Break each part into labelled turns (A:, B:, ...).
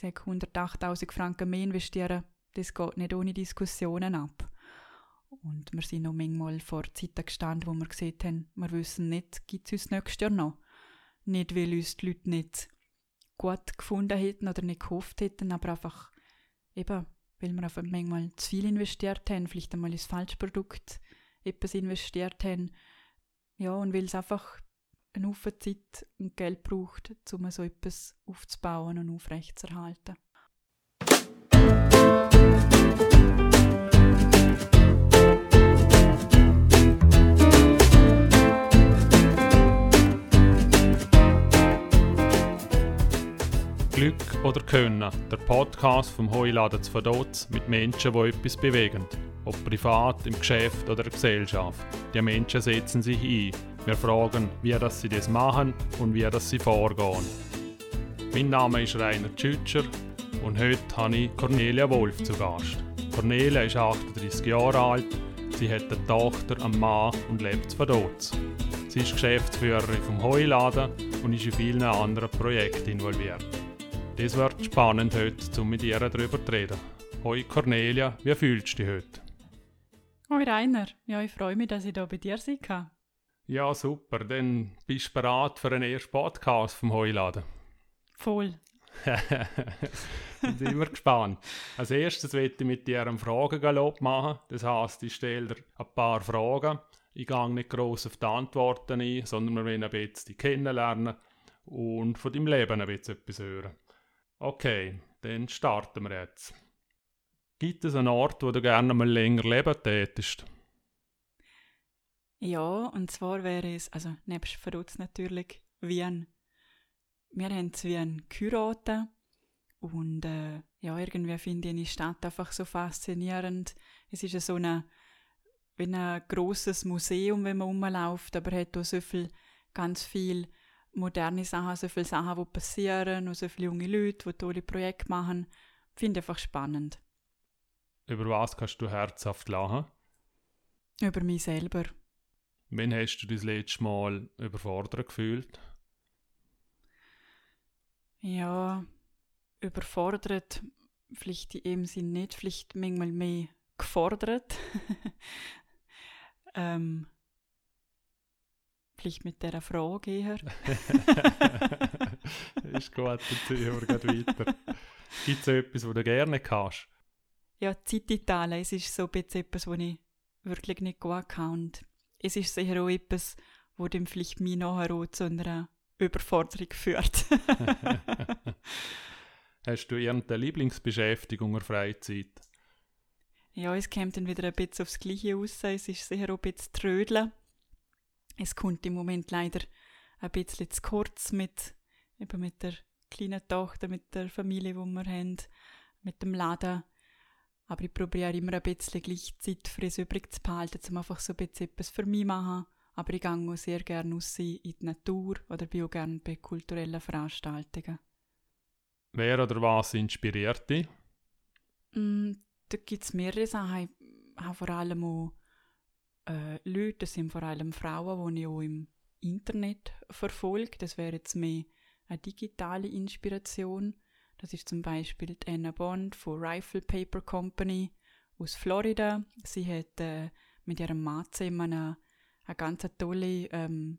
A: sage 108.000 Franken mehr investieren, das geht nicht ohne Diskussionen ab. Und wir sind noch manchmal vor Zeiten gestanden, wo wir gesehen haben, wir wissen nicht, gibt es uns nächstes Jahr noch. Nicht, weil uns die Leute nicht gut gefunden hätten oder nicht gehofft hätten, aber einfach eben, weil wir einfach manchmal zu viel investiert haben, vielleicht einmal ins falsche Produkt etwas investiert haben. Ja, und weil es einfach eine Haufen Zeit und Geld braucht, um so etwas aufzubauen und aufrechtzuerhalten.
B: Glück oder Können, der Podcast vom Heuladen zu Verdotz mit Menschen, die etwas bewegen. Ob privat, im Geschäft oder in der Gesellschaft. Die Menschen setzen sich ein. Wir fragen, wie das sie das machen und wie das sie vorgehen. Mein Name ist Rainer Tschütscher und heute habe ich Cornelia Wolf zu Gast. Cornelia ist 38 Jahre alt, sie hat eine Tochter, einen Mann und lebt zu Verdotz. Sie ist Geschäftsführerin vom Heuladen und ist in vielen anderen Projekten involviert. Das wird spannend heute, um mit ihr darüber zu reden. Hoi Cornelia, wie fühlst du dich heute?
A: Hoi Rainer, ja, ich freue mich, dass ich hier bei dir sein kann.
B: Ja, super. Dann bist du bereit für einen ersten Podcast vom Heuladen?
A: Voll.
B: sind immer gespannt. Als erstes möchte ich mit dir einen Fragengalopp machen. Das heisst, ich stelle dir ein paar Fragen. Ich gehe nicht gross auf die Antworten ein, sondern wir wollen ein bisschen dich kennenlernen und von deinem Leben ein bisschen etwas hören. Okay, dann starten wir jetzt. Gibt es einen Ort, wo du gerne mal länger leben tätest?
A: Ja, und zwar wäre es, also nebst Verrutz natürlich, Wien. Wir haben zu Wien geheiratet und äh, ja, irgendwie finde ich die Stadt einfach so faszinierend. Es ist so eine, wie ein grosses Museum, wenn man rumläuft, aber hat auch so viel, ganz viel moderne Sachen, so viele Sachen, die passieren und so viele junge Leute, die tolle Projekte machen. Finde ich einfach spannend.
B: Über was kannst du herzhaft lachen?
A: Über mich selber.
B: Wann hast du das letzte Mal überfordert gefühlt?
A: Ja, überfordert vielleicht in dem Sinn nicht, vielleicht manchmal mehr gefordert. ähm, Vielleicht mit dieser Frage eher.
B: ist gut, dann ziehen wir weiter. Gibt es etwas, was du gerne kannst?
A: Ja, Zeit Italien, es ist so etwas, was ich wirklich nicht gut kann. Und es ist sicher auch etwas, wo dem vielleicht mich nachher auch zu einer Überforderung führt.
B: Hast du irgendeine Lieblingsbeschäftigung in Freizeit?
A: Ja, es kommt dann wieder ein bisschen aufs Gleiche raus. Es ist sicher auch ein bisschen Trödeln. Es kommt im Moment leider ein bisschen zu kurz mit, eben mit der kleinen Tochter, mit der Familie, die wir haben, mit dem Laden. Aber ich probiere immer ein bisschen gleich Zeit für es übrig zu behalten, um einfach so ein bisschen etwas für mich zu machen. Aber ich gehe auch sehr gerne raus in die Natur oder bin auch gerne bei kulturellen Veranstaltungen.
B: Wer oder was inspiriert dich?
A: Mm, da gibt es mehrere Sachen. Ich habe vor allem auch äh, Leute, das sind vor allem Frauen, die ich auch im Internet verfolge. Das wäre jetzt mehr eine digitale Inspiration. Das ist zum Beispiel Anna Bond von Rifle Paper Company aus Florida. Sie hat äh, mit ihrem Mann zusammen eine, eine ganz tolle ähm,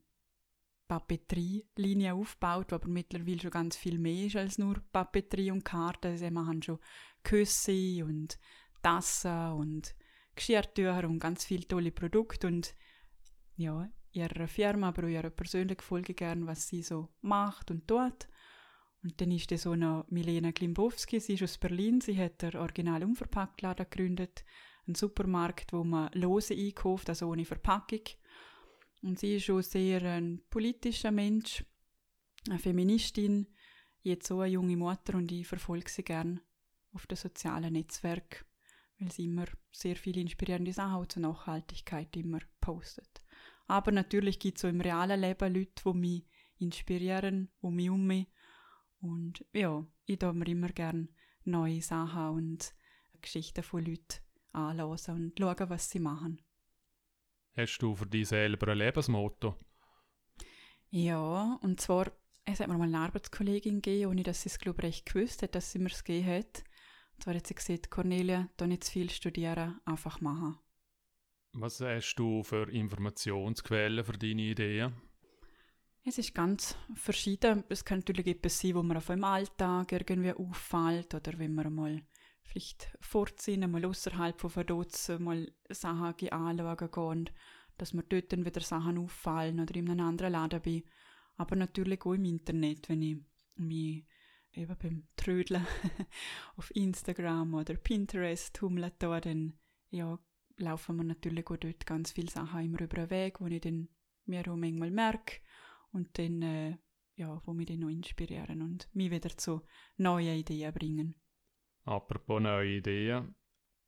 A: Papeterie-Linie aufgebaut, die aber mittlerweile schon ganz viel mehr ist als nur Papeterie und Karten. Sie machen schon Küsse und Tassen und Geschirrtücher und ganz viele tolle Produkte und ja, ihrer Firma, aber auch ihrer persönlich folge gern, was sie so macht und tut. Und dann ist so noch Milena Klimbowski, sie ist aus Berlin, sie hat der Original Unverpacktladen gegründet, einen Supermarkt, wo man lose einkauft, also ohne Verpackung. Und sie ist auch sehr ein politischer Mensch, eine Feministin, jetzt so eine junge Mutter und ich verfolge sie gern auf den sozialen Netzwerken weil sie immer sehr viele inspirierende Sachen zur Nachhaltigkeit immer postet. Aber natürlich gibt es so im realen Leben Leute, die mich inspirieren, die mich um mich. Und ja, ich tue mir immer gerne neue Sachen und Geschichten von Leuten anhören und schauen, was sie machen.
B: Hast du für dich selber ein Lebensmotto?
A: Ja, und zwar es hat mir mal eine Arbeitskollegin gegeben, ohne dass sie es, glaube ich, recht gewusst hat, dass sie mir es gegeben hat. Und zwar hat sie gesagt, Cornelia, da nicht zu viel studieren, einfach machen.
B: Was hast du für Informationsquellen für deine Ideen?
A: Es ist ganz verschieden. Es kann natürlich etwas sein, wo man auf im Alltag irgendwie auffällt oder wenn man mal vielleicht vorziehen, mal außerhalb von Verdutz mal Sachen anschauen gehen, dass mir dort dann wieder Sachen auffallen oder in einem anderen Laden bin. Aber natürlich auch im Internet, wenn ich mich eben beim Trödeln auf Instagram oder Pinterest tummle, dann ja, laufen mir natürlich auch dort ganz viele Sachen immer über den Weg, wo ich dann mir auch manchmal merke und dann, äh, ja, wo mich dann noch inspirieren und mich wieder zu neuen Ideen bringen.
B: Apropos neue Ideen,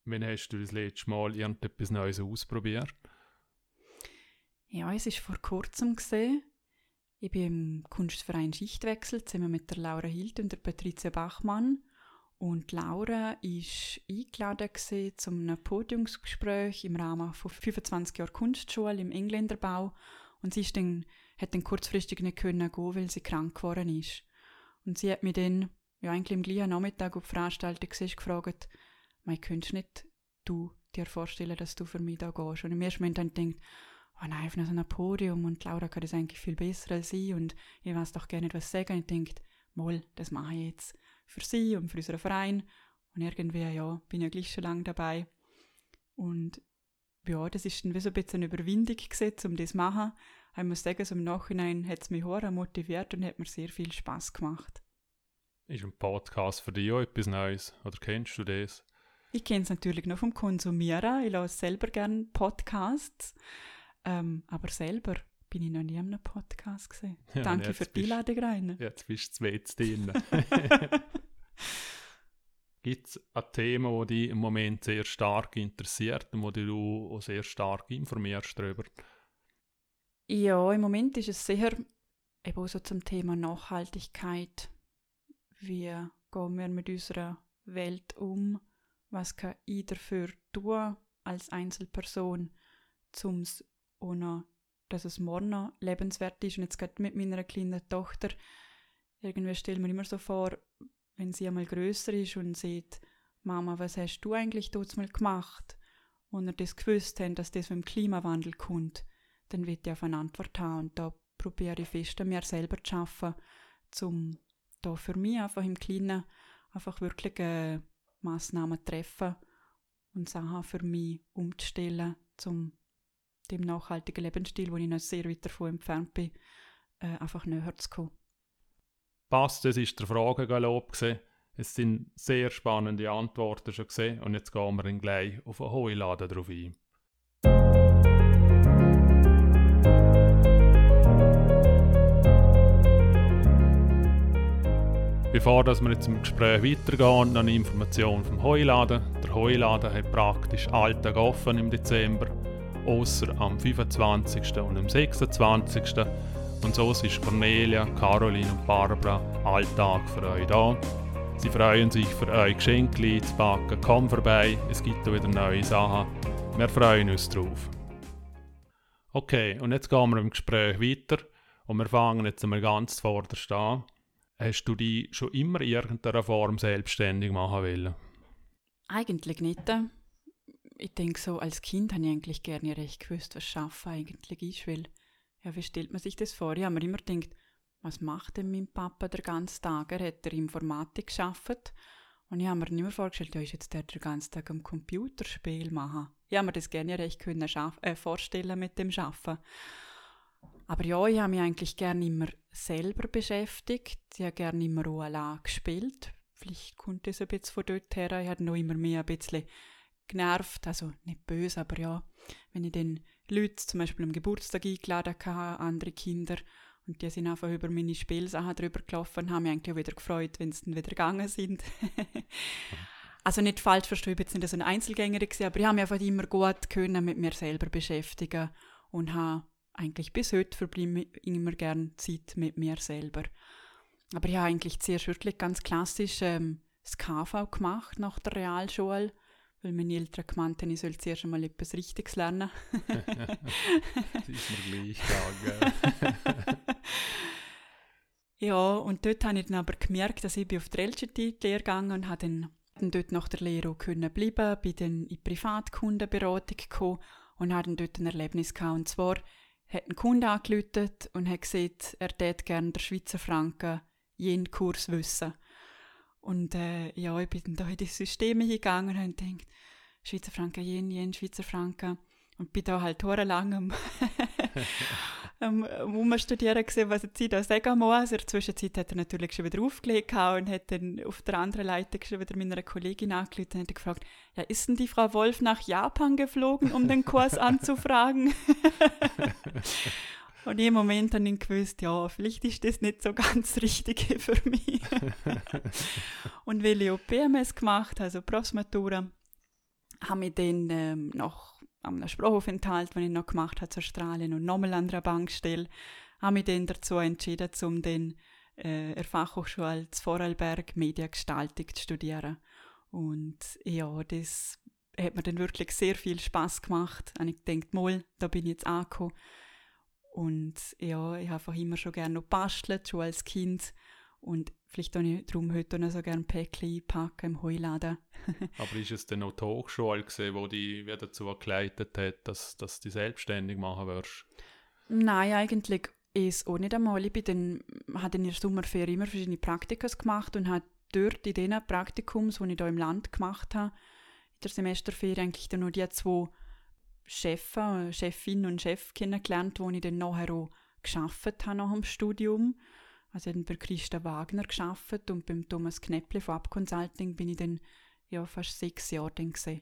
B: wann hast du das letzte Mal irgendetwas Neues ausprobiert?
A: Ja, es ist vor kurzem gesehen. Ich bin im Kunstverein Schichtwechsel zusammen mit der Laura Hilt und der Patricia Bachmann. Und Laura ist eingeladen gewesen zu einem Podiumsgespräch im Rahmen von 25 Jahren Kunstschule im Engländerbau. Und sie ist dann, hat dann kurzfristig nicht können gehen, weil sie krank geworden ist. Und sie hat mich dann, ja eigentlich im gleichen Nachmittag auf Veranstaltung gefragt, «Mei, könntest nicht du dir vorstellen, dass du für mich da gehst?» Und im ersten Moment habe ich gedacht, oh nein, auf so einem Podium und Laura kann das eigentlich viel besser als ich und ich weiß doch gerne etwas sagen. Und ich denke, mal, das mache ich jetzt für sie und für unseren Verein. Und irgendwie, ja, bin ich ja gleich schon lange dabei. Und ja, das ist dann wie so ein bisschen eine Überwindung gewesen, um das zu machen. Ich muss sagen, so im Nachhinein hat es mich sehr motiviert und hat mir sehr viel Spaß gemacht.
B: Ist ein Podcast für dich auch etwas Neues? Oder kennst du das?
A: Ich kenne es natürlich noch vom Konsumieren. Ich höre selber gerne Podcasts. Ähm, aber selber bin ich noch nie in einem Podcast gesehen. Ja, Danke für die Einladung rein.
B: Jetzt bist du jetzt drin. Gibt es ein Thema, das dich im Moment sehr stark interessiert und wo du auch sehr stark informierst darüber?
A: Ja, im Moment ist es sehr eben so zum Thema Nachhaltigkeit. Wie gehen wir mit unserer Welt um? Was kann ich dafür tun als Einzelperson, um es ohne dass es morgen noch lebenswert ist. Und jetzt gerade mit meiner kleinen Tochter, irgendwie stelle mir immer so vor, wenn sie einmal größer ist und sieht, Mama, was hast du eigentlich dort mal gemacht? Und er das gewusst haben, dass das mit dem Klimawandel kommt, dann wird er auf eine Antwort haben. Und da probiere ich fest mir selber zu arbeiten, um da für mich einfach im Kleinen einfach wirklich äh, Massnahmen zu treffen und Sachen für mich umzustellen, um dem nachhaltigen Lebensstil, wo ich noch sehr weit davon entfernt bin, äh, einfach näher zu kommen.
B: Passt, das war der Fragengalopp. Es sind sehr spannende Antworten schon gesehen und jetzt gehen wir gleich auf einen Heuladen drauf ein. Bevor wir jetzt im Gespräch weitergehen, noch eine Information vom Heuladen. Der Heuladen hat praktisch Alltag offen im Dezember außer am 25. und am 26. Und so ist Cornelia, Caroline und Barbara Alltag für euch da. Sie freuen sich für euch Geschenke zu backen. Komm vorbei, es gibt wieder neue Sachen. Wir freuen uns drauf. Okay, und jetzt gehen wir im Gespräch weiter und wir fangen jetzt einmal ganz vorderst an. Hast du dich schon immer in irgendeiner Form selbstständig machen wollen?
A: Eigentlich nicht ich denke so, als Kind habe ich eigentlich gerne recht gewusst, was Schaffen eigentlich ist, weil, ja, wie stellt man sich das vor? Ich habe mir immer gedacht, was macht denn mein Papa den ganzen Tag? Er hat der Informatik geschafft und ich habe mir nicht mehr vorgestellt, ja, ist jetzt der den ganzen Tag am Computerspiel machen. Ich habe mir das gerne recht können äh, vorstellen mit dem Schaffen. Aber ja, ich habe mich eigentlich gerne immer selber beschäftigt. Ich habe gerne immer auch allein gespielt. Vielleicht kommt das ein bisschen von dort her. Ich habe noch immer mehr ein bisschen genervt, also nicht böse, aber ja, wenn ich dann Leute zum Beispiel am Geburtstag eingeladen hatte, andere Kinder, und die sind einfach über meine Spielsachen drüber gelaufen, haben mich eigentlich auch wieder gefreut, wenn sie dann wieder gegangen sind. also nicht falsch verstehen, ich bin jetzt nicht so eine Einzelgängerin aber ich habe mich einfach immer gut können mit mir selber beschäftigen und habe eigentlich bis heute verbleibe immer gerne Zeit mit mir selber. Aber ich habe eigentlich zuerst wirklich ganz klassisch ähm, das KV gemacht nach der Realschule weil meine Eltern gemeint haben, ich soll zuerst einmal etwas Richtiges lernen.
B: das ist mir gleich gegangen.
A: Ja, und dort habe ich dann aber gemerkt, dass ich auf die LGT-Lehre gegangen und habe dann, dort nach der Lehre können bleiben, bin dann in Privatkundenberatung gekommen und habe dann dort ein Erlebnis gehabt. Und zwar hat ein Kunde angerufen und hat gesagt, er hätte gerne den Schweizer Franken jeden Kurs wissen. Und äh, ja, ich bin da in die Systeme hingegangen und habe gedacht, Schweizer Franken, jen, jen, Schweizer Franken. Und bin da halt lang am, am Umstudieren gesehen, was jetzt ich da sagen muss. Also in der Zwischenzeit hat er natürlich schon wieder aufgelegt und hat dann auf der anderen Leitung schon wieder meiner Kollegin angerufen und hat gefragt, ja, ist denn die Frau Wolf nach Japan geflogen, um den Kurs anzufragen? Und im Moment habe ich gewusst, ja, vielleicht ist das nicht so ganz das Richtige für mich. und weil ich auch PMS gemacht also Prosmatura, habe ich dann ähm, noch am Sprachaufenthalt, den ich noch gemacht habe zu Australien und nochmal an einer Bankstelle, habe ich dann dazu entschieden, um dann äh, der Fachhochschule zu Vorarlberg Mediengestaltung zu studieren. Und ja, das hat mir dann wirklich sehr viel Spaß gemacht. Und ich dachte, mal, da bin ich jetzt angekommen und ja, ich habe einfach immer schon gerne noch bastelt, schon als Kind. Und vielleicht auch ich darum heute noch so gerne Päckchen einpacken im Heuladen.
B: Aber ist es denn noch die Hochschule gewesen, wo die wieder dazu geleitet hat, dass, dass du selbstständig machen wirst?
A: Nein, eigentlich ist auch nicht einmal. Ich bin dann, habe in der Sommerferien immer verschiedene Praktika gemacht und habe dort in diesen Praktikums, die ich hier im Land gemacht habe, in der Semesterferien eigentlich dann nur die zwei Chefs, Chefin und Chef kennengelernt, wo ich dann nachher auch geschafft habe nach dem Studium. Also ich habe bei Christa Wagner geschafft und beim Thomas Knäpple von Upconsulting bin ich dann ja, fast sechs Jahre dann gesehen.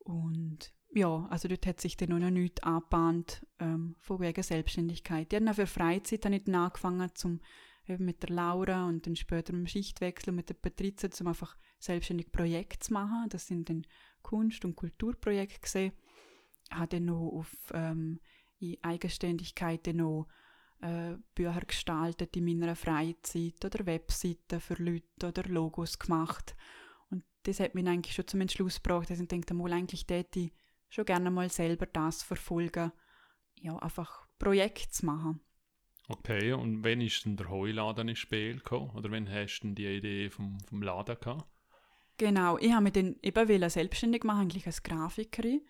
A: Und ja, also dort hat sich dann noch nichts angebahnt ähm, von wegen Selbstständigkeit. Ich habe für Freizeit dann nicht angefangen, zum, eben mit der Laura und dann später im Schichtwechsel mit der Patrizia, um einfach selbstständig Projekte zu machen. Das sind dann Kunst- und Kulturprojekte gesehen habe noch auf ähm, Eigenständigkeit noch äh, Bücher gestaltet in meiner Freizeit oder Webseiten für Leute oder Logos gemacht. Und das hat mich eigentlich schon zum Entschluss gebracht, dass ich denke, mal eigentlich täte ich schon gerne mal selber das verfolgen, ja, einfach Projekte zu machen.
B: Okay, und wann ist denn der Heuladen ins Spiel gekommen? Oder wann hast du denn die Idee vom, vom Laden gehabt?
A: Genau, ich habe mich dann eben selbstständig machen, eigentlich als Grafikerin.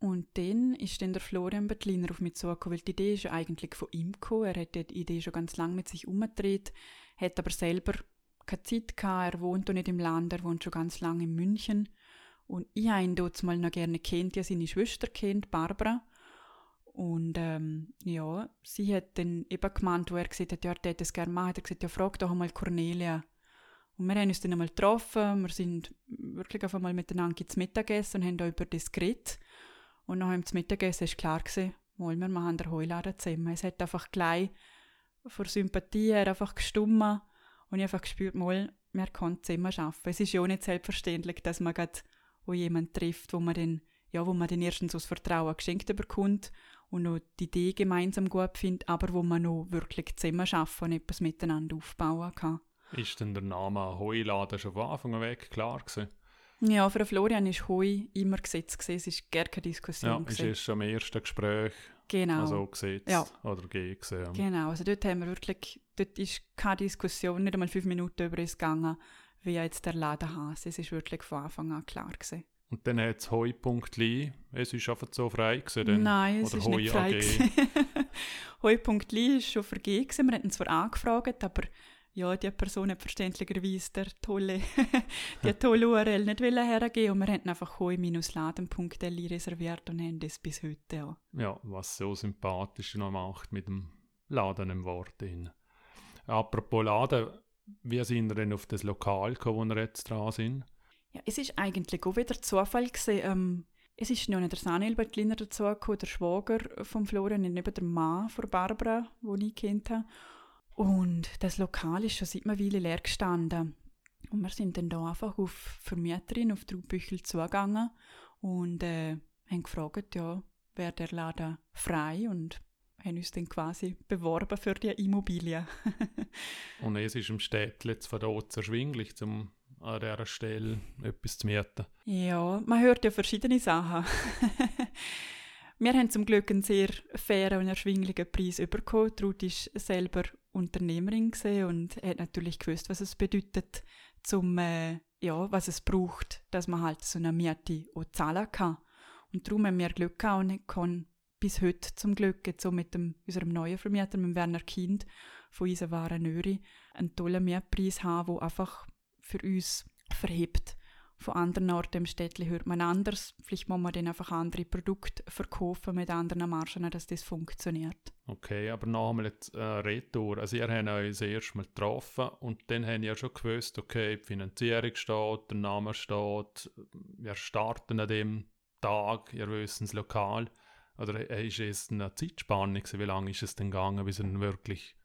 A: Und dann ist dann der Florian Bettliner auf mich zugekommen, weil die Idee ist eigentlich von ihm gekommen. Er hat die Idee schon ganz lange mit sich umgedreht, hat aber selber keine Zeit gehabt. Er wohnt auch nicht im Land, er wohnt schon ganz lange in München. Und ich habe ihn dort mal noch gerne kennt, ja seine Schwester kennt, Barbara. Und ähm, ja, sie hat dann eben gemeint, wo er gesagt hat, ja, er hätte es gerne machen, hat er gesagt, ja, frag doch einmal Cornelia. Und wir haben uns dann einmal getroffen, wir sind wirklich auf einmal miteinander zu Mittag gegessen und haben da über das geredet. Und nach dem Mittagessen war klar, gewesen, wir machen den Heuladen zusammen. Es hat einfach gleich vor Sympathie her einfach gestummen und ich einfach gespürt, mal, wir können zusammen arbeiten. Es ist ja auch nicht selbstverständlich, dass man gerade jemanden trifft, wo man dann, ja, wo man dann erstens aus Vertrauen geschenkt bekommt und noch die Idee gemeinsam gut findet, aber wo man noch wirklich zusammen arbeiten und etwas miteinander aufbauen kann.
B: Ist denn der Name Heuladen schon von Anfang an weg klar gewesen?
A: Ja, für Florian ist Heu immer gesetzt gewesen. Es ist gar keine Diskussion.
B: Ja, gewesen. ist schon am ersten Gespräch
A: genau.
B: also gesetzt
A: ja.
B: oder gesehen. Ja.
A: Genau, also dort haben wir wirklich, dort ist keine Diskussion, nicht einmal fünf Minuten über es gegangen, wie jetzt der Laden heißt. Es ist wirklich von Anfang an klar gewesen.
B: Und dann hat es Heu.li, es ist einfach so frei gewesen? Dann,
A: Nein, es ist Heu nicht frei Heu.li ist schon vergeben Wir hatten zwar angefragt, aber ja, die Person hat verständlicherweise der tolle, die tolle URL nicht hergeben und wir haben einfach hoi-laden.li reserviert und haben das bis heute
B: ja. Ja, was so sympathisch noch macht mit dem Laden im Wort drin. Apropos Laden, wie sind wir denn auf das Lokal gekommen, wo wir jetzt dran sind?
A: Ja, es ist eigentlich auch wieder Zufall gewesen. Ähm, es ist noch nicht der Sanel Bettliner dazugekommen, der Schwager von Florian, nicht der Mann von Barbara, den ich kennt habe. Und das Lokal ist schon seit einer Weile leer gestanden. Und wir sind dann da einfach auf Vermieterin, auf Traubüchel zugegangen und äh, haben gefragt, ja, wäre der Laden frei und haben uns dann quasi beworben für die Immobilie.
B: und es ist im Städtchen von dort erschwinglich, um an dieser Stelle etwas zu mieten.
A: Ja, man hört ja verschiedene Sachen. Wir haben zum Glück einen sehr fairen und erschwinglichen Preis bekommen. Ruth ist selber Unternehmerin und hat natürlich gewusst, was es bedeutet, zum, äh, ja, was es braucht, dass man halt so eine Miete auch zahlen kann. Und darum haben wir Glück gehabt und können bis heute zum Glück jetzt so mit dem, unserem neuen Vermieter, mit Werner Kind von Isawara Nöri, einen tollen Mietpreis haben, der einfach für uns verhebt. Von anderen Orten im Städtli hört man anders. Vielleicht muss man dann einfach andere Produkte verkaufen mit anderen Margen, dass das funktioniert.
B: Okay, aber nochmal jetzt äh, Retour. Also ihr habt euch erst mal getroffen und dann habt ihr schon gewusst, okay, die Finanzierung steht, der Name steht, wir starten an dem Tag, ihr wisst das Lokal. Oder ist es eine Zeitspanne? Wie lange ist es denn gegangen, bis ihr wirklich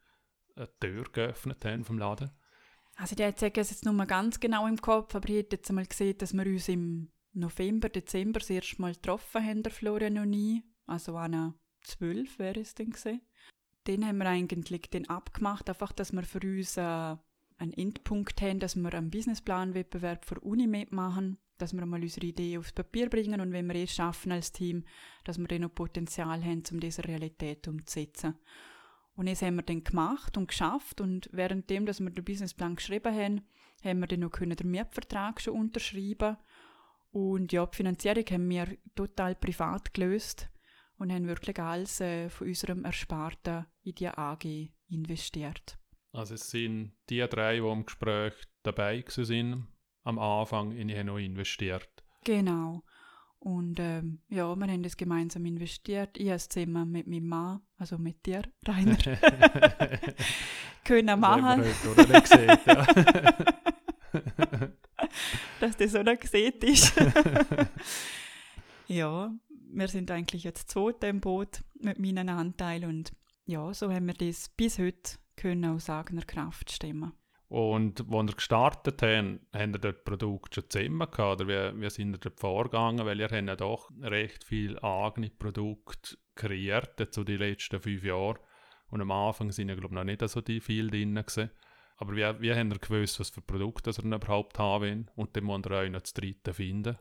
B: eine Tür geöffnet haben vom Laden?
A: Also ich hätte es jetzt nur mal ganz genau im Kopf, aber ich hätte jetzt einmal gesehen, dass wir uns im November, Dezember das erste Mal getroffen haben, der Florian und ich. Also an 12 wäre es dann gesehen. Den haben wir eigentlich den abgemacht, einfach, dass wir für uns äh, einen Endpunkt haben, dass wir einen Businessplanwettbewerb für Uni mitmachen, dass wir mal unsere Idee aufs Papier bringen und wenn wir es schaffen als Team, dass wir dann noch Potenzial haben, um diese Realität umzusetzen. Und das haben wir dann gemacht und geschafft und währenddem, dass wir den Businessplan geschrieben haben, haben wir dann noch den Mietvertrag schon unterschreiben und ja, die Finanzierung haben wir total privat gelöst und haben wirklich alles äh, von unserem Ersparten in die AG investiert.
B: Also es sind die drei, die im Gespräch dabei sind, am Anfang in die noch investiert.
A: Genau. Und ähm, ja, wir haben das gemeinsam investiert. Ich habe es zusammen mit meinem Mann, also mit dir, Rainer, können machen.
B: Das nicht gesehen, ja.
A: Dass das so nicht gesehen ist. ja, wir sind eigentlich jetzt zweite im Boot mit meinen Anteilen und ja, so haben wir das bis heute können aus eigener Kraft stemmen.
B: Und als ihr gestartet habt, habt ihr dort Produkt schon zusammen gehabt? Oder wie, wie sind ihr dort vorgegangen? Weil ihr habt ja doch recht viel eigene Produkte kreiert, zu den letzten fünf Jahren. Und am Anfang sind ja, glaube ich, noch nicht so die viel drin gewesen. Aber wie, wie habt ihr gewusst, was für Produkte ihr überhaupt haben wollt? Und dann müsst ihr euch noch das dritte finden.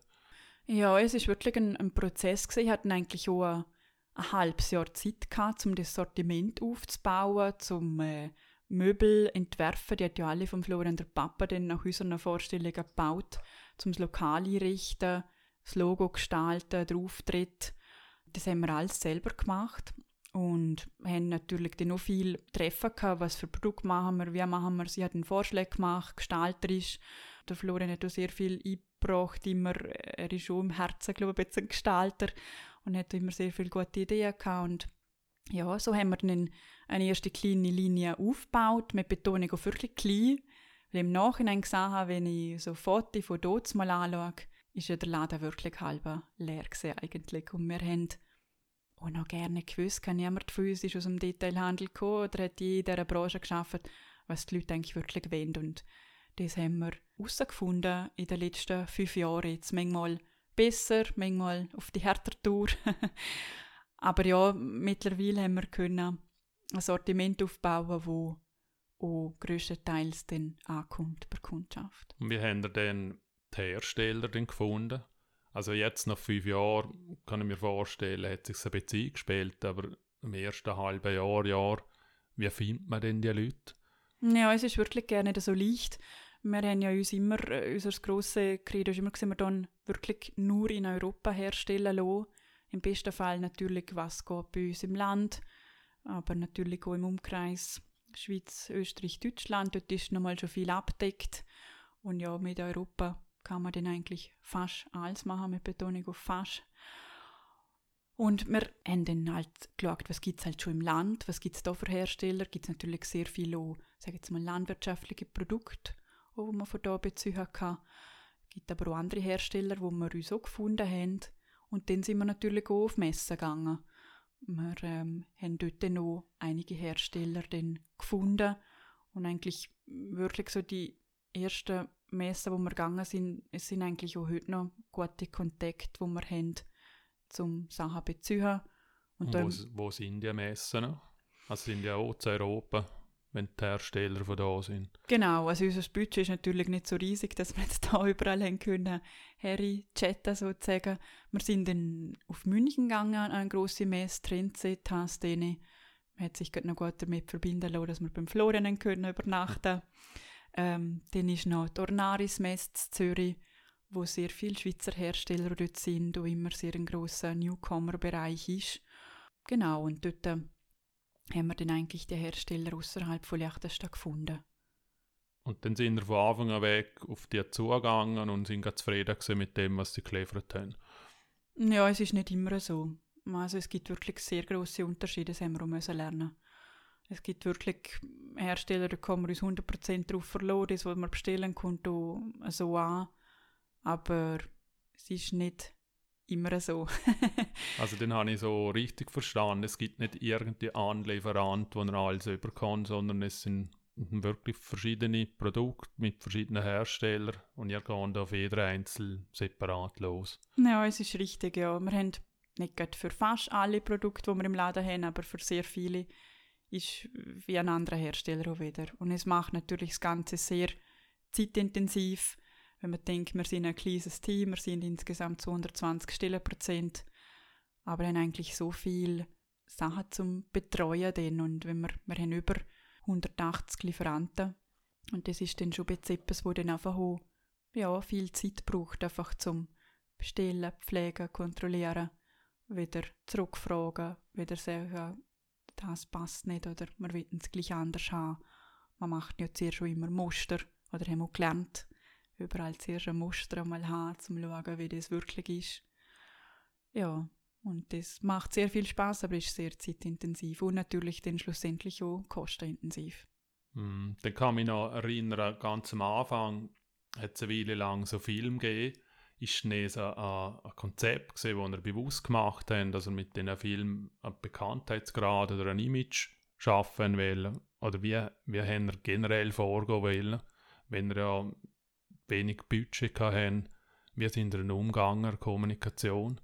A: Ja, es ist wirklich ein, ein Prozess gewesen. Ich hatte eigentlich auch ein, ein halbes Jahr Zeit gehabt, um das Sortiment aufzubauen, um äh, Möbel entwerfen. Die hat ja alle vom Florian der Papa dann nach unseren Vorstellungen gebaut, zum Lokal einrichten, das Logo gestalten, der Auftritt. Das haben wir alles selber gemacht und haben natürlich dann noch viel Treffen gehabt, was für Produkte machen wir, wie machen wir. Sie hat einen Vorschlag gemacht, gestalterisch. Der Florian hat auch sehr viel eingebracht, immer, er ist schon im Herzen, glaube ich, ein Gestalter und hat immer sehr viele gute Ideen gehabt und ja, so haben wir dann eine erste kleine Linie aufgebaut, mit Betonung auf wirklich klein. Weil im Nachhinein gesehen habe, wenn ich so Fotos von dort mal anschaue, ist ja der Laden wirklich halb leer gewesen eigentlich. Und wir haben auch noch gerne gewusst, kann jemand von uns ist aus dem Detailhandel gekommen oder hat in dieser Branche geschafft, was die Leute eigentlich wirklich wollen. Und das haben wir herausgefunden in den letzten fünf Jahren. Jetzt manchmal besser, manchmal auf die härtere Tour. Aber ja, mittlerweile haben wir können ein Sortiment aufbauen, wo auch grösstenteils dann ankommt bei Kundschaft.
B: Und wie haben ihr denn die Hersteller denn gefunden? Also jetzt nach fünf Jahren kann ich mir vorstellen, hat sich ein bisschen eingespielt, aber im ersten halben Jahr, Jahr, wie findet man denn die Leute?
A: Ja, es ist wirklich gerne so leicht. Wir haben ja uns immer, äh, unser grosses Credo ist immer gesehen, wir dann wirklich nur in Europa herstellen lassen. Im besten Fall natürlich, was geht bei uns im Land, aber natürlich auch im Umkreis Schweiz, Österreich, Deutschland. Dort ist nochmal schon viel abdeckt. Und ja, mit Europa kann man dann eigentlich fast alles machen, mit Betonung auf fast. Und wir haben dann halt geschaut, was gibt es halt schon im Land, was gibt es da für Hersteller. Gibt es natürlich sehr viele, sage jetzt mal, landwirtschaftliche Produkte, die man von da beziehen kann. Es gibt aber auch andere Hersteller, wo wir uns auch gefunden haben. Und dann sind wir natürlich auch auf Messen gegangen. Wir ähm, haben dort noch einige Hersteller dann gefunden und eigentlich wirklich so die ersten Messen, wo wir gegangen sind, es sind eigentlich auch heute noch gute Kontakte, die wir haben, zum Sachen beziehen.
B: Und wo, wo sind die Messen? Also sind die auch zu Europa? Wenn die Hersteller von da sind.
A: Genau, also unser Budget ist natürlich nicht so riesig, dass wir jetzt da überall hin können, Harry chatten sozusagen. Wir sind dann auf München gegangen, an eine grosse Messe, Trendset, Hansdene. Man hat sich noch gut damit verbinden lassen, dass wir beim Florian können übernachten ähm, Dann ist noch die Ornaris-Messe in Zürich, wo sehr viele Schweizer Hersteller dort sind, wo immer sehr ein grosser Newcomer-Bereich ist. Genau, und dort äh, haben wir dann eigentlich die Hersteller außerhalb von Liechtenstein gefunden.
B: Und dann sind wir von Anfang an weg auf die zugegangen und sind ganz zufrieden mit dem, was sie geliefert haben.
A: Ja, es ist nicht immer so. Also es gibt wirklich sehr große Unterschiede, das haben wir auch müssen lernen. Es gibt wirklich Hersteller, da kommen wir uns 100% darauf verloren, das, was wir bestellen, kommt auch so an. Aber es ist nicht immer so.
B: also den habe ich so richtig verstanden. Es gibt nicht irgendeinen Anlieferant, der alles überkommt, sondern es sind wirklich verschiedene Produkte mit verschiedenen Herstellern und ihr geht auf jeder einzeln separat los.
A: Ja, es ist richtig, ja. Wir haben nicht für fast alle Produkte, die wir im Laden haben, aber für sehr viele ist wie ein anderer Hersteller auch wieder. Und es macht natürlich das Ganze sehr zeitintensiv wenn man denkt, wir sind ein kleines Team, wir sind insgesamt 220 Stellenprozent, aber haben eigentlich so viele Sachen zum Betreuen denn und wenn wir, wir haben über 180 Lieferanten und das ist dann schon etwas, wo dann einfach auch, ja, viel Zeit braucht, einfach zum Bestellen, Pflegen, Kontrollieren, wieder zurückfragen, wieder sagen, das passt nicht oder wir wollen es gleich anders haben. Man macht ja zuerst schon immer Muster oder haben auch gelernt, überall zuerst ein Muster einmal haben, um zu schauen, wie das wirklich ist. Ja, und das macht sehr viel Spaß, aber ist sehr zeitintensiv und natürlich dann schlussendlich auch kostenintensiv.
B: Mm, dann kann mich noch erinnern, ganz am Anfang hat es eine Weile lang so Film gegeben, ist es ein, ein Konzept gesehen, das er bewusst gemacht hat, dass er mit diesen Filmen einen Bekanntheitsgrad oder ein Image schaffen will. Oder wie, wie haben er generell vorgehen wollen, wenn er ja wenig Budget hatten. Wie sind ihr Umgang der Kommunikation?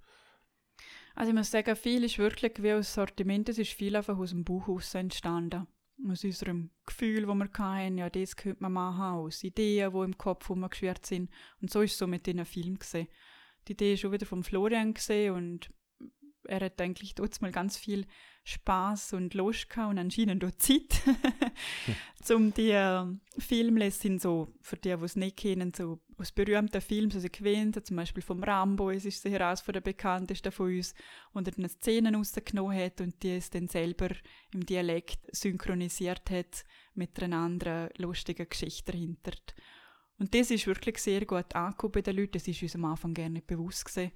A: Also ich muss sagen, viel ist wirklich wie aus Sortiment, es ist viel einfach aus dem Buch entstanden. Aus unserem Gefühl, das wir hatten, ja, das könnte man machen, aus Ideen, die im Kopf rumgeschwirrt sind. Und so ist es so mit diesen Filmen. Die Idee ist schon wieder vom Florian und er hat eigentlich dort mal ganz viel Spaß und Lust gehabt und anscheinend auch Zeit, um die äh, Filme, sind so, für die, die es nicht kennen, so aus berühmten Filmen, also gewähnt, zum Beispiel vom Rambo, es ist sicher eines der bekanntesten von uns, und er eine Szene rausgenommen hat und die es dann selber im Dialekt synchronisiert hat mit einer anderen lustigen Geschichte dahinter. Und das ist wirklich sehr gut angekommen bei den Leuten, das ist uns am Anfang gerne nicht bewusst gewesen.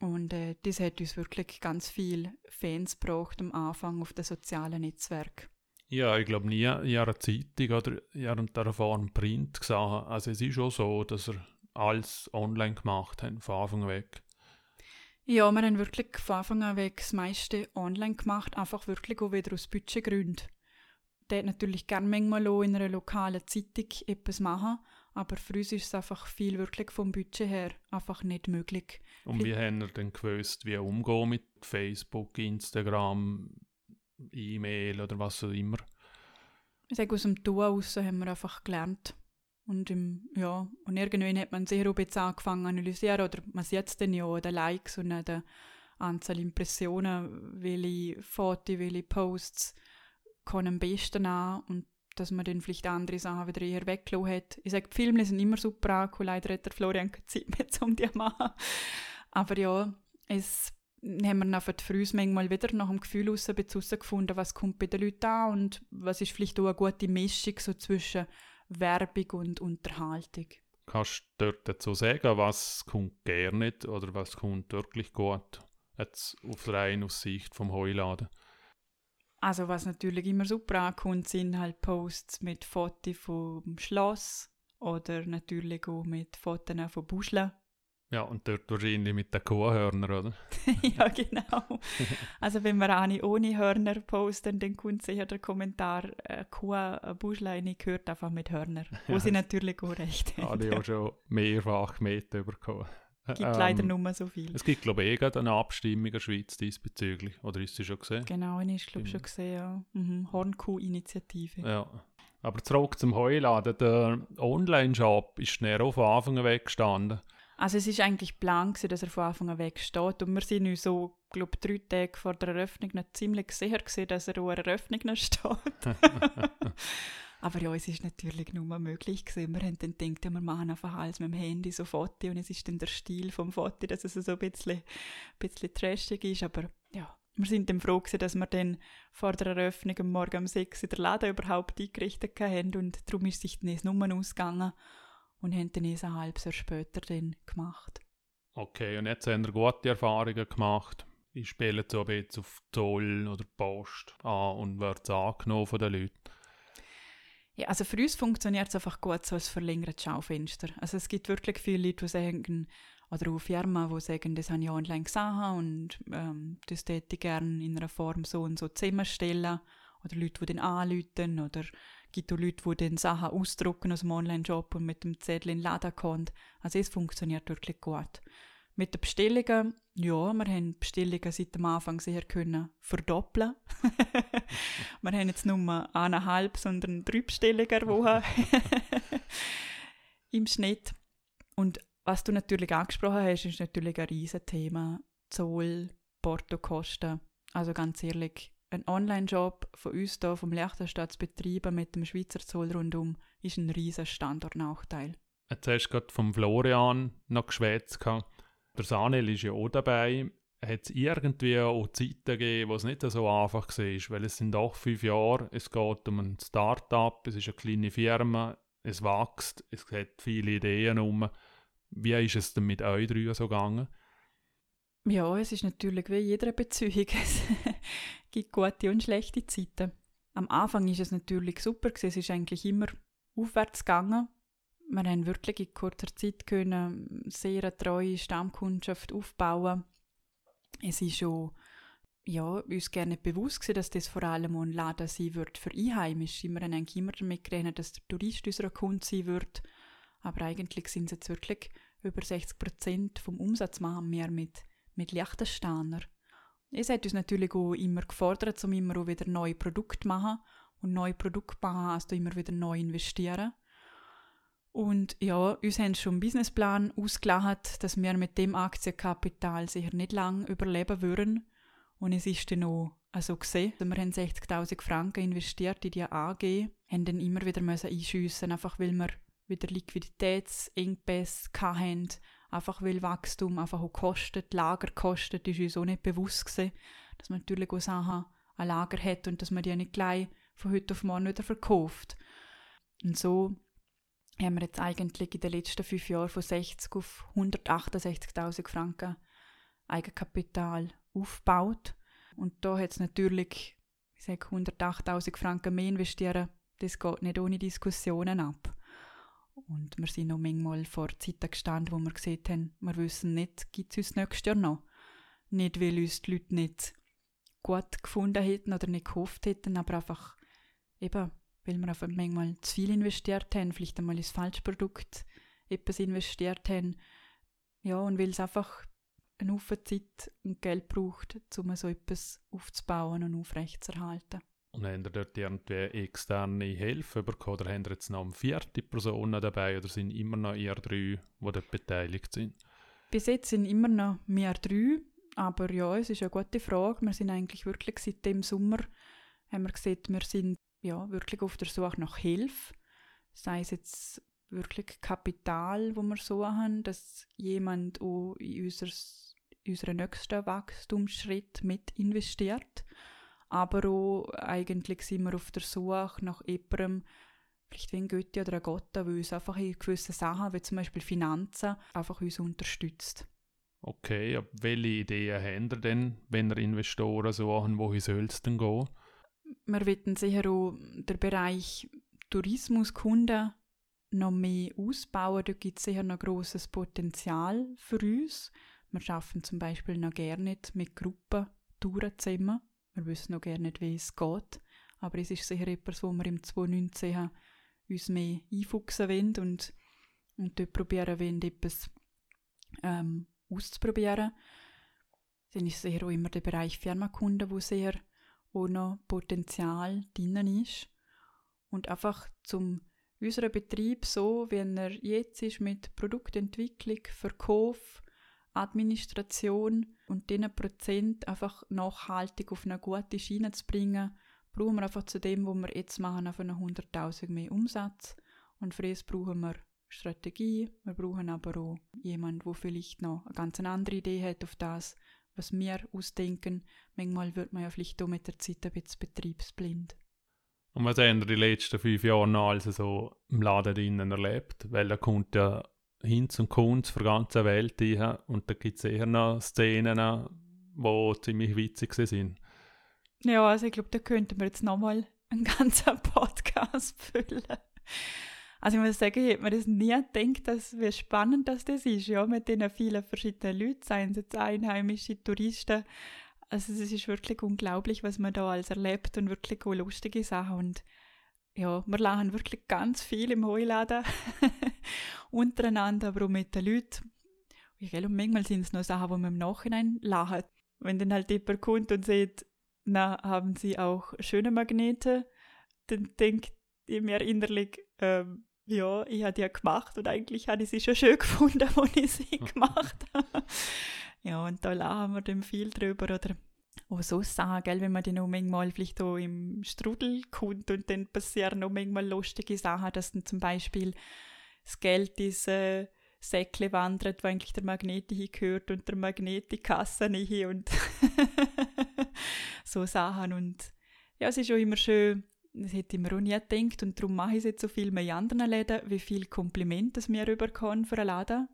A: Und äh, das hat uns wirklich ganz viele Fans gebraucht am Anfang auf den sozialen Netzwerken.
B: Ja, ich glaube nie in einer Zeitung oder in einer Form Print gesehen. Also es ist schon so, dass er alles online gemacht hat, von Anfang weg.
A: Ja, wir haben wirklich von Anfang an weg das meiste online gemacht, einfach wirklich auch wieder aus Budgetgründen. Der hat natürlich gerne manchmal auch in einer lokalen Zeitung etwas machen, aber für uns ist es einfach viel wirklich vom Budget her einfach nicht möglich.
B: Und wie haben wir denn gewusst, wie umgehen mit Facebook, Instagram, E-Mail oder was auch immer?
A: Ich sage, aus dem Tun raus haben wir einfach gelernt. Und, im, ja, und irgendwann hat man sehr jetzt angefangen zu analysieren, oder man sieht es dann ja an den Likes und an der Anzahl Impressionen, welche Fotos, welche Posts kommen am besten an und dass man dann vielleicht andere Sachen wieder eher weggelassen hat. Ich sage, die Filme sind immer super angekommen, leider hat der Florian keine Zeit mehr, um die zu machen. Aber ja, es haben wir nach früh manchmal wieder nach dem Gefühl herausgefunden, was kommt bei den Leuten an und was ist vielleicht auch eine gute Mischung so zwischen Werbung und Unterhaltung.
B: Kannst du dort dazu sagen, was kommt gerne oder was kommt wirklich gut, jetzt auf rein aus Sicht vom Heuladen?
A: Also was natürlich immer super ankommt, sind halt Posts mit Fotos vom Schloss oder natürlich auch mit Fotos von Buscheln.
B: Ja, und dort wahrscheinlich mit den Kuhhörnern, oder?
A: ja, genau. Also wenn wir eine ohne Hörner posten, dann kommt sicher der Kommentar, äh, Kuh, ein Buschlein gehört einfach mit Hörner. Wo sie natürlich auch recht
B: haben. Habe ich auch schon mehrfach mitbekommen.
A: gibt ähm, leider nur so viel.
B: Es gibt, glaube ich, eh eine Abstimmung in der Schweiz diesbezüglich. Oder ist sie schon gesehen?
A: Genau, ich glaube schon gesehen, ja. Mhm. Hornkuh-Initiative.
B: Ja. Aber zurück zum Heuladen. Der Online-Shop ist schnell auf Anfang weggestanden.
A: Also es ist eigentlich plan dass er von Anfang an wegsteht. Und wir sind uns so, glaube drei Tage vor der Eröffnung noch ziemlich sicher gewesen, dass er an der Eröffnung steht. Aber ja, es ist natürlich nur möglich gewesen. Wir haben dann gedacht, wir machen einfach alles mit dem Handy so Foto und es ist dann der Stil vom Foto, dass es so ein bisschen, ein bisschen trashig ist. Aber ja, wir sind dann froh gewesen, dass wir dann vor der Eröffnung am Morgen um 6 Uhr den Laden überhaupt eingerichtet haben und darum ist sich dann Nummer ausgegangen und haben dann ein halbes Jahr später dann gemacht.
B: Okay, und jetzt haben wir gute Erfahrungen gemacht. Ich spiele so ein bisschen auf Zoll oder Post an und werde angenommen von den Leuten.
A: Ja, also für uns funktioniert es einfach gut so als verlängertes Schaufenster. Also es gibt wirklich viele Leute, die sagen, oder auch Firmen, die sagen, das habe ich online gesehen und ähm, das täte ich gerne in einer Form so und so zusammenstellen. Oder Leute, die dann anrufen. Oder gibt auch Leute, die dann Sachen ausdrucken aus dem Online-Shop und mit dem Zettel in den Laden kommen. Also es funktioniert wirklich gut. Mit den Bestellungen, ja, wir haben Bestellungen seit dem Anfang sehr können verdoppeln. wir haben jetzt nur eineinhalb, sondern drei Bestellungen Woche im Schnitt. Und was du natürlich angesprochen hast, ist natürlich ein riesen Thema. Zoll, Portokosten. Also ganz ehrlich, ein Online-Job von uns hier vom betreiben mit dem Schweizer Zoll rundum ist ein riesen Standortnachteil.
B: Jetzt hast du gerade vom Florian noch geschwätzt. Der Sanel ist ja auch dabei. Hat es irgendwie auch Zeiten gegeben, wo es nicht so einfach war? Weil es sind auch fünf Jahre, es geht um ein Start-up, es ist eine kleine Firma, es wächst, es hat viele Ideen um. Wie ist es denn mit euch drei so gegangen?
A: Ja, es ist natürlich wie jeder Beziehung. Es gibt gute und schlechte Zeiten. Am Anfang ist es natürlich super, es ist eigentlich immer aufwärts gegangen wir haben wirklich in kurzer Zeit können sehr eine treue Stammkundschaft aufbauen. Es ist schon ja, uns gerne bewusst gewesen, dass das vor allem ein Laden sein wird für Einheimische. Wir haben eigentlich immer damit gerechnet, dass der Tourist unser Kunde sein wird. Aber eigentlich sind es jetzt wirklich über 60 Prozent vom Umsatz machen wir mit, mit Liechtensteiner. Es hat uns natürlich auch immer gefordert, um immer auch wieder neue Produkte zu machen. Und neue Produkte machen, also immer wieder neu investieren. Und ja, uns haben schon einen Businessplan ausgelacht, dass wir mit dem Aktienkapital sicher nicht lange überleben würden. Und es ist dann auch also gesehen. Wir haben 60.000 Franken investiert in die AG, haben dann immer wieder einschiessen, einfach weil wir wieder Liquiditätsengpässe hatten, einfach weil Wachstum einfach auch kostet, Lager kostet, ist uns auch nicht bewusst gewesen, dass man natürlich auch Sachen an Lager hat und dass man die nicht gleich von heute auf morgen wieder verkauft. Und so haben wir jetzt eigentlich in den letzten fünf Jahren von 60 auf 168.000 Franken Eigenkapital aufgebaut. Und da hat es natürlich, ich sage 108.000 Franken mehr investieren, das geht nicht ohne Diskussionen ab. Und wir sind noch manchmal vor Zeiten gestanden, wo wir gesehen haben, wir wissen nicht, gibt es uns nächstes Jahr noch. Nicht, weil uns die Leute nicht gut gefunden hätten oder nicht gehofft hätten, aber einfach eben, weil wir einfach manchmal zu viel investiert haben, vielleicht einmal ins Falschprodukt etwas investiert haben. Ja, und weil es einfach eine Haufen Zeit und Geld braucht, um so etwas aufzubauen und aufrechtzuerhalten.
B: Und haben ihr dort irgendwie externe Hilfe bekommen oder haben ihr jetzt noch eine vierte Person dabei oder sind immer noch eher drei, die dort beteiligt sind?
A: Bis jetzt sind immer noch mehr drei, aber ja, es ist eine gute Frage. Wir sind eigentlich wirklich seit dem Sommer, haben wir gesehen, wir sind ja, wirklich auf der Suche nach Hilfe. Sei es jetzt wirklich Kapital, wo wir suchen, dass jemand auch in unser, unseren nächsten Wachstumsschritt mit investiert. Aber auch eigentlich sind wir auf der Suche nach jemandem, vielleicht wie ein Götti oder ein Gott, der uns einfach in gewissen Sachen, wie zum Beispiel Finanzen, einfach uns unterstützt.
B: Okay, welche Ideen habt ihr denn, wenn ihr Investoren suchen, wohin soll es denn gehen?
A: Wir wollen sicher auch den Bereich Tourismuskunden noch mehr ausbauen. Da gibt es sicher noch grosses Potenzial für uns. Wir arbeiten zum Beispiel noch gerne nicht mit Gruppen Touren zusammen. Wir wissen noch gerne nicht, wie es geht. Aber es ist sicher etwas, wo wir im 2019 uns mehr einfuchsen wollen und, und dort probieren wollen, etwas ähm, auszuprobieren. Dann ist sicher auch immer der Bereich Firmenkunden, wo sehr auch noch Potenzial drin ist. Und einfach zum unseren Betrieb so, wie er jetzt ist, mit Produktentwicklung, Verkauf, Administration und diesen Prozent einfach nachhaltig auf eine gute Schiene zu bringen, brauchen wir einfach zu dem, was wir jetzt machen, auf eine 100.000 mehr Umsatz. Und für das brauchen wir Strategie, wir brauchen aber auch jemanden, der vielleicht noch eine ganz andere Idee hat auf das, was wir ausdenken. Manchmal wird man ja vielleicht auch mit der Zeit ein bisschen betriebsblind.
B: Und was haben die letzten fünf Jahre noch also so im Laden drinnen erlebt? Weil da kommt ja Hinz und Kunz von der ganzen Welt rein und da gibt es eher noch Szenen, die ziemlich witzig sind.
A: Ja, also ich glaube, da könnten wir jetzt nochmal einen ganzen Podcast füllen. Also ich muss sagen, ich hätte mir das nie gedacht, dass, wie spannend das, das ist, ja, mit diesen vielen verschiedenen Leuten, seien es jetzt einheimische Touristen. Also es ist wirklich unglaublich, was man da alles erlebt und wirklich auch lustige Sachen und ja, wir lachen wirklich ganz viel im Heuladen untereinander, aber auch mit den Leuten. Und manchmal sind es noch Sachen, wo man im Nachhinein lacht. Wenn dann halt jemand kommt und sagt, na, haben Sie auch schöne Magnete, dann denkt ihr mir innerlich, ähm, ja, ich habe die ja gemacht und eigentlich habe ich sie schon schön gefunden, als ich sie gemacht habe. ja, und da lachen wir dann viel drüber. Oder auch so Sachen, gell, wenn man dann auch manchmal vielleicht auch im Strudel kommt und dann passieren auch manchmal lustige Sachen, dass dann zum Beispiel das Geld äh, Säckle wandert, wo eigentlich der Magnet hingehört und der Magnet die Kasse nicht und so Sachen. Und ja, es ist auch immer schön, das hätte ich mir auch nie gedacht und darum mache ich es jetzt so viel mehr in anderen Läden, wie viel Kompliment das mir rüberkommen für einen Laden.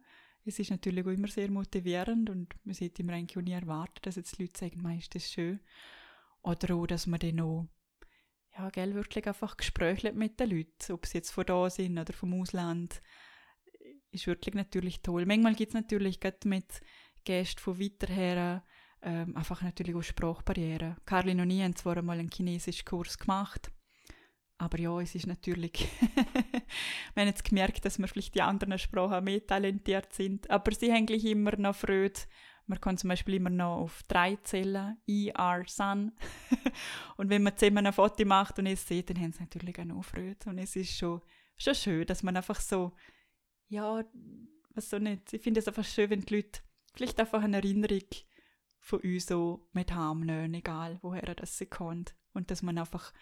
A: Es ist natürlich auch immer sehr motivierend und man sollte immer eigentlich auch nie erwarten, dass jetzt die Leute sagen, ist das schön. Oder auch, dass man dann auch, ja, gell, wirklich einfach Gespräche mit den Leuten, ob sie jetzt von da sind oder vom Ausland, ist wirklich natürlich toll. Manchmal gibt es natürlich gerade mit Gästen von weiter her ähm, einfach natürlich auch Sprachbarrieren. Carlin und ich haben zwar einmal einen chinesischen Kurs gemacht, aber ja, es ist natürlich, wir haben jetzt gemerkt, dass wir vielleicht die anderen Sprachen mehr talentiert sind. Aber sie haben eigentlich immer noch Freude. Man kann zum Beispiel immer noch auf drei zählen, IR, Sun. und wenn man zusammen ein Foto macht und es sieht, dann haben sie natürlich auch noch Freude. Und es ist schon, schon schön, dass man einfach so, ja, was so nicht, ich finde es einfach schön, wenn die Leute vielleicht einfach eine Erinnerung von uns so mit haben, egal woher das sie kommt. Und dass man einfach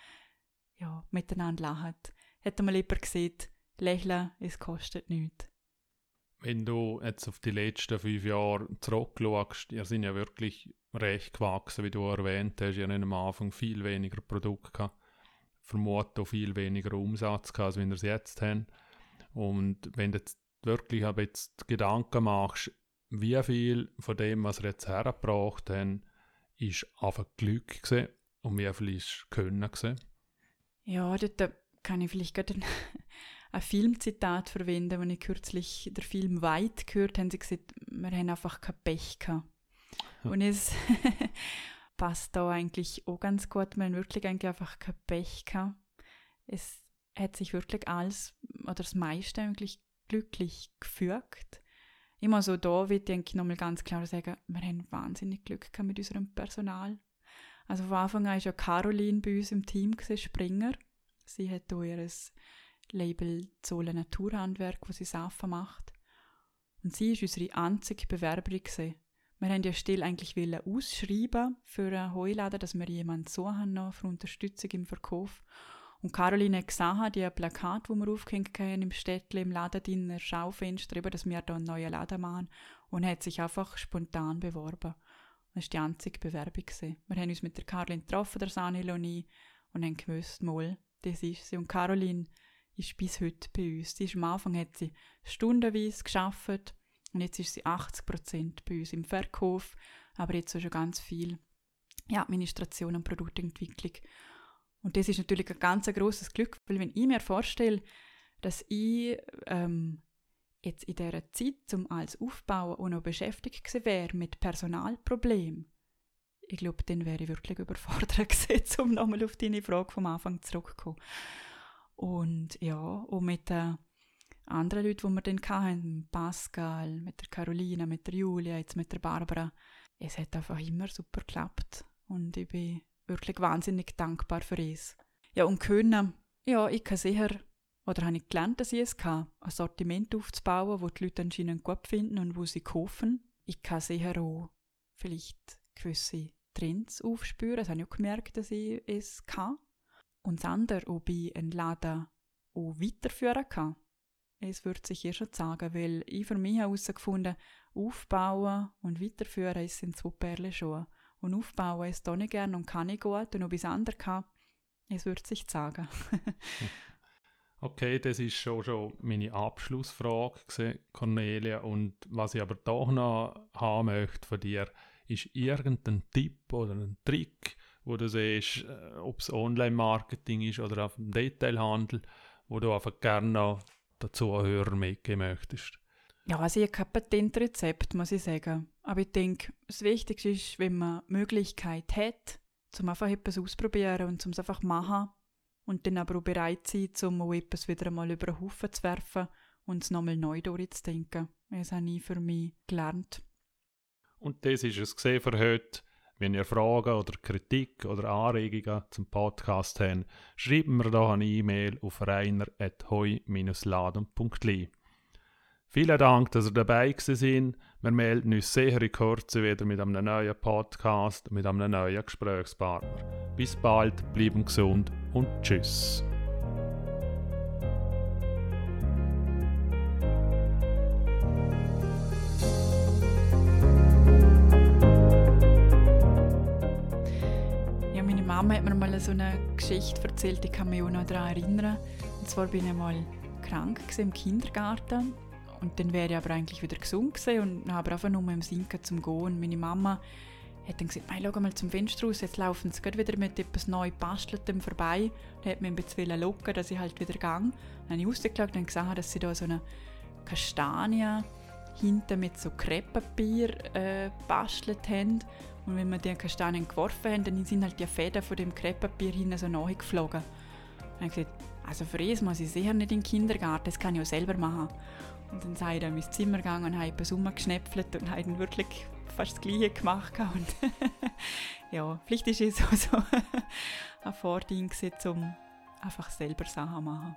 A: ja, miteinander lachen. Hätte man lieber gesehen, lächeln, es kostet nichts.
B: Wenn du jetzt auf die letzten fünf Jahre zurückschaust, ihr sind ja wirklich recht gewachsen, wie du erwähnt hast. Ihr habt am Anfang viel weniger Produkte gehabt, vermutlich auch viel weniger Umsatz gehabt, als wenn ihr es jetzt habt. Und wenn du jetzt wirklich aber jetzt Gedanken machst, wie viel von dem, was ihr jetzt hergebracht habt, ist einfach Glück gewesen und wie viel ist Können gewesen?
A: Ja, dort kann ich vielleicht gerade ein, ein Filmzitat verwenden, wenn ich kürzlich den Film Weit gehört habe, sie gesagt, wir haben einfach kein Pech gehabt. Und es passt da eigentlich auch ganz gut, wir haben wirklich eigentlich einfach kein Pech gehabt. Es hat sich wirklich alles oder das meiste eigentlich glücklich gefügt. Immer so da wird ich nochmal ganz klar sagen, wir haben wahnsinnig Glück gehabt mit unserem Personal. Also von Anfang an war ja Caroline bei uns im Team, gewesen, Springer. Sie hat hier ihr Label Zolle Naturhandwerk, wo sie Safen macht. Und sie war unsere einzige Bewerberin. Gewesen. Wir haben die Stelle eigentlich ausschreiben für einen Heuladen, dass wir jemanden suchen noch für Unterstützung im Verkauf. Und Caroline hat gesehen, die Plakat, die wir aufgehängt haben im Städtchen, im Laden, Schaufenster, dass wir hier einen neuen Laden machen und hat sich einfach spontan beworben. Das war die einzige Bewerbung. Wir haben uns mit der Caroline getroffen, der Sanil und ich, und haben gewusst, mal, das ist sie. Und Caroline ist bis heute bei uns. Sie ist am Anfang hat sie stundenweise geschafft und jetzt ist sie 80 Prozent bei uns im Verkauf, aber jetzt schon ganz viel ja, Administration und Produktentwicklung. Und das ist natürlich ein ganz großes Glück, weil wenn ich mir vorstelle, dass ich ähm, jetzt in dieser Zeit zum als Aufbauen auch noch beschäftigt wäre mit Personalproblemen, ich glaube, dann wäre ich wirklich überfordert gewesen, um nochmal auf deine Frage vom Anfang zurückzukommen. Und ja, und mit den anderen Leuten, die wir dann hatten, Pascal, mit der Carolina, mit der Julia, jetzt mit der Barbara, es hat einfach immer super geklappt. Und ich bin wirklich wahnsinnig dankbar für es. Ja, und können, ja, ich kann sicher, oder habe ich gelernt, dass ich es kann, ein Sortiment aufzubauen, wo die Leute anscheinend gut finden und wo sie kaufen. Ich kann sicher auch vielleicht gewisse Trends aufspüren. Das habe ich auch gemerkt, dass ich es kann. Und das andere, ob ich einen Laden auch weiterführen kann. Es wird sich hier schon sagen, weil ich für mich herausgefunden aufbauen und weiterführen, sind zwei Perlen schon. Und aufbauen ist auch nicht gern und kann ich gut. Und ob ich es anders kann, es wird sich sagen.
B: okay, das ist schon, schon meine Abschlussfrage, Cornelia. Und was ich aber doch noch haben möchte von dir, ist irgendein Tipp oder ein Trick, wo du siehst, äh, ob es Online-Marketing ist oder auf dem Detailhandel, wo du einfach gerne noch dazu Hörer mitgeben möchtest?
A: Ja, also ich habe kein Patentrezept, muss ich sagen. Aber ich denke, das Wichtigste ist, wenn man Möglichkeit hat, zum einfach etwas ausprobieren und zum es einfach machen und dann aber auch bereit sein, um auch etwas wieder einmal über den Haufen zu werfen und es nochmal neu durchzudenken. Das habe ich für mich gelernt.
B: Und das ist es gesehen für heute. Wenn ihr Fragen oder Kritik oder Anregungen zum Podcast habt, schreibt mir doch eine E-Mail auf reiner.heu-laden.li. Vielen Dank, dass ihr dabei sind. Wir melden uns sehr in Kürze wieder mit einem neuen Podcast, mit einem neuen Gesprächspartner. Bis bald, bleiben gesund und tschüss.
A: Mama hat mir mal so eine Geschichte erzählt, ich kann mich auch noch daran erinnern. Und zwar bin ich mal krank im Kindergarten und dann wäre ich aber eigentlich wieder gesund und habe einfach nur im Sinken zum Gehen. Meine Mama hat dann gesagt, schau mal zum Fenster raus, jetzt laufen sie wieder mit etwas neu basteltem vorbei. Dann hat mir ein bisschen locken, dass ich halt wieder gehe. Dann habe ich rausgeschaut und gesehen, dass sie da so eine Kastanie hinten mit so Krepppapier äh, haben. Und wenn wir die Kastanien geworfen haben, dann sind halt die Fäden von dem Krepppapier hinten so nachgeflogen. Dann habe ich gesagt, also für das muss ich sicher nicht in den Kindergarten, das kann ich auch selber machen. Und dann sei ich in mein Zimmer gegangen und habe etwas rumgeschnäpfelt und habe dann wirklich fast das Gleiche gemacht und ja, vielleicht ist es auch so ein Vording um einfach selber Sachen zu machen.